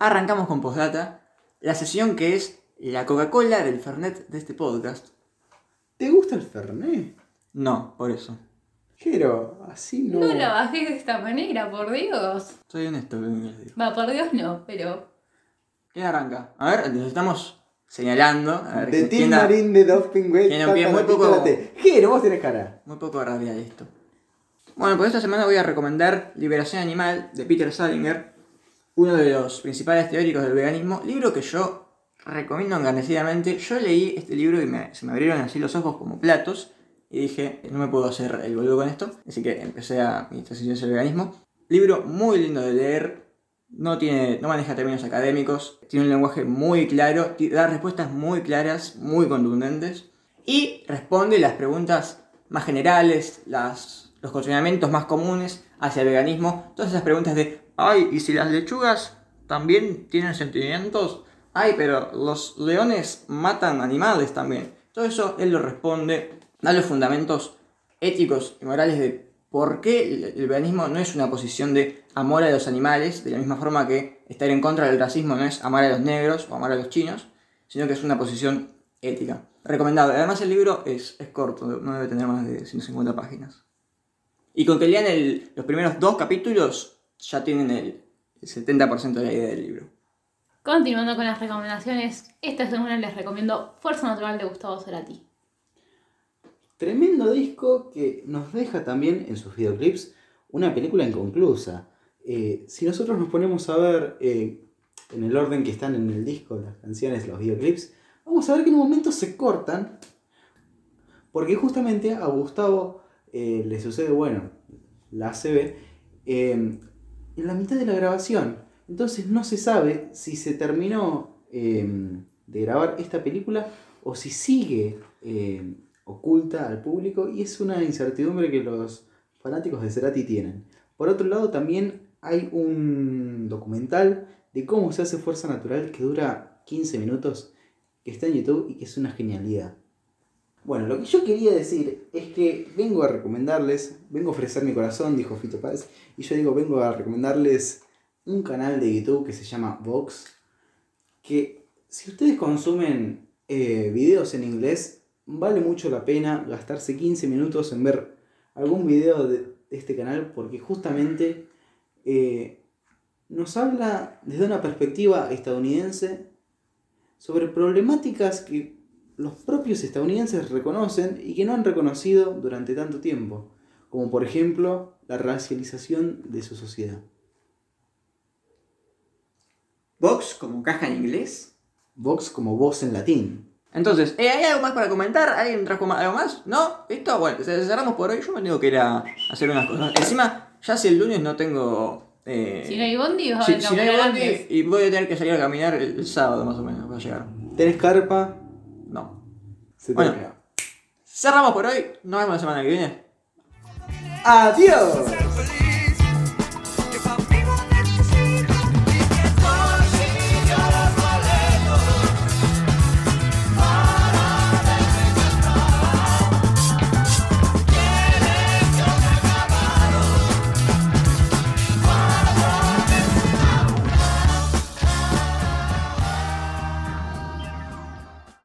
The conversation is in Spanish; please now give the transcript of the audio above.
arrancamos con Postdata, la sesión que es la Coca-Cola del Fernet de este podcast. ¿Te gusta el Fernet? No, por eso. Pero así no. No la bajé de esta manera, por Dios. Soy honesto, que les digo. Va, por Dios no, pero. ¿Quién arranca? A ver, nos estamos señalando. A ver, De quién Tim da- Marín de Doping Way. ¿Quién empieza? Muy poco-. Jero, vos tenés cara. Muy poco rabia de esto. Bueno, pues esta semana voy a recomendar Liberación Animal de Peter Salinger, uno de los principales teóricos del veganismo, libro que yo recomiendo encarecidamente. Yo leí este libro y me- se me abrieron así los ojos como platos y dije, no me puedo hacer el boludo con esto, así que empecé a mi transición hacia el veganismo. Libro muy lindo de leer, no, tiene, no maneja términos académicos, tiene un lenguaje muy claro, da respuestas muy claras, muy contundentes y responde las preguntas más generales, los cuestionamientos más comunes hacia el veganismo, todas esas preguntas de, ay, ¿y si las lechugas también tienen sentimientos? Ay, pero los leones matan animales también. Todo eso él lo responde, da los fundamentos éticos y morales de por qué el, veganismo no es una posición de amor a los animales, de la misma forma que estar en contra del racismo no es amar a los negros o amar a los chinos, sino que es una posición ética. Recomendado. Además el libro es, es corto, no debe tener más de 150 páginas. Y con que lean el- los primeros dos capítulos, ya tienen el, el 70% de la idea del libro. Continuando con las recomendaciones, esta semana les recomiendo Fuerza Natural de Gustavo Cerati. Tremendo disco que nos deja también en sus videoclips una película inconclusa. Eh, si nosotros nos ponemos a ver eh, en el orden que están en el disco, las canciones, los videoclips, vamos a ver que en un momento se cortan. Porque justamente a Gustavo eh, le sucede, bueno, la ACB, eh, en la mitad de la grabación. Entonces no se sabe si se terminó eh, de grabar esta película o si sigue oculta al público y es una incertidumbre que los fanáticos de Cerati tienen. Por otro lado también hay un documental de cómo se hace fuerza natural que dura 15 minutos, que está en YouTube y que es una genialidad. Bueno, lo que yo quería decir es que vengo a recomendarles, vengo a ofrecer mi corazón, dijo Fito Páez, y yo digo, vengo a recomendarles un canal de YouTube que se llama Vox, que si ustedes consumen eh, videos en inglés, vale mucho la pena gastarse 15 minutos en ver algún video de, de este canal, porque justamente eh, nos habla desde una perspectiva estadounidense sobre problemáticas que los propios estadounidenses reconocen y que no han reconocido durante tanto tiempo, como por ejemplo la racialización de su sociedad. Box como caja en inglés. Vox como voz en latín. Entonces, ¿eh, ¿hay algo más para comentar? ¿Alguien trajo algo más? ¿No? ¿Listo? Bueno, ce- cerramos por hoy. Yo me tengo que ir a hacer unas cosas. Encima, ya si el lunes no tengo... eh, Si no hay bondi, vas a si- no hay bondi, antes. y voy a tener que salir a caminar el, el sábado más o menos para llegar. ¿Tenés carpa? Se Bueno. Cerramos por hoy. Nos vemos la semana que viene. ¡Adiós!